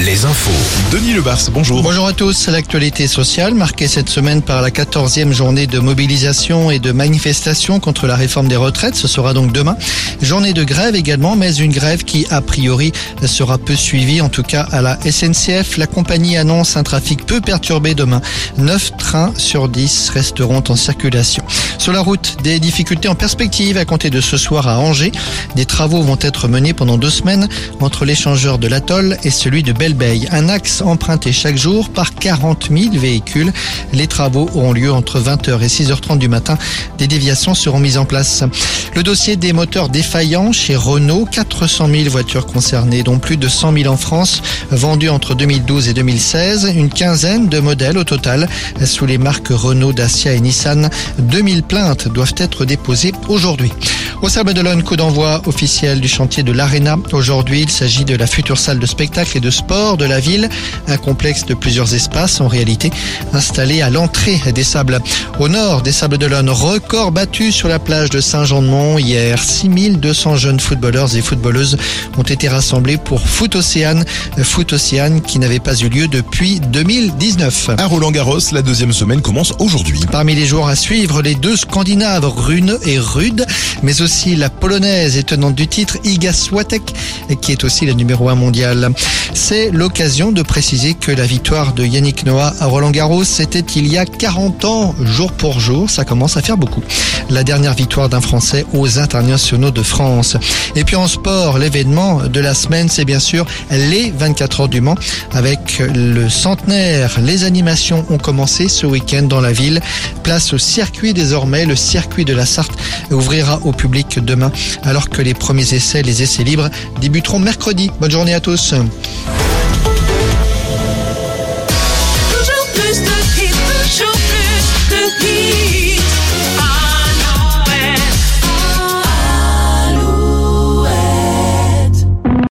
les infos. Denis Lebars, bonjour. Bonjour à tous. L'actualité sociale marquée cette semaine par la 14e journée de mobilisation et de manifestation contre la réforme des retraites. Ce sera donc demain. Journée de grève également, mais une grève qui a priori sera peu suivie. En tout cas à la SNCF, la compagnie annonce un trafic peu perturbé demain. 9 trains sur 10 resteront en circulation. Sur la route, des difficultés en perspective à compter de ce soir à Angers. Des travaux vont être menés pendant deux semaines entre l'échangeur de l'atoll et celui de Bellebeille. Un axe emprunté chaque jour par 40 000 véhicules. Les travaux auront lieu entre 20h et 6h30 du matin. Des déviations seront mises en place. Le dossier des moteurs défaillants chez Renault, 400 000 voitures concernées, dont plus de 100 000 en France, vendues entre 2012 et 2016. Une quinzaine de modèles au total sous les marques Renault, Dacia et Nissan. 2000 plaintes doivent être déposées aujourd'hui. Au Sable d'Olonne, coup d'envoi officiel du chantier de l'Arena. Aujourd'hui, il s'agit de la future salle de spectacle et de sport de la ville. Un complexe de plusieurs espaces, en réalité, installé à l'entrée des Sables. Au nord des Sables d'Olonne, record battu sur la plage de Saint-Jean-de-Mont hier. 6200 jeunes footballeurs et footballeuses ont été rassemblés pour Foot Océane. Foot Océane qui n'avait pas eu lieu depuis 2019. À Roland Garros, la deuxième semaine commence aujourd'hui. Parmi les jours à suivre, les deux Scandinaves, Rune et Rude, mais aussi la polonaise et tenante du titre, Iga Swiatek, qui est aussi la numéro un mondiale. C'est l'occasion de préciser que la victoire de Yannick Noah à Roland Garros, c'était il y a 40 ans, jour pour jour. Ça commence à faire beaucoup. La dernière victoire d'un Français aux internationaux de France. Et puis en sport, l'événement de la semaine, c'est bien sûr les 24 heures du Mans avec le centenaire. Les animations ont commencé ce week-end dans la ville. Place au circuit désormais. Le circuit de la Sarthe ouvrira au public demain alors que les premiers essais, les essais libres, débuteront mercredi. Bonne journée à tous.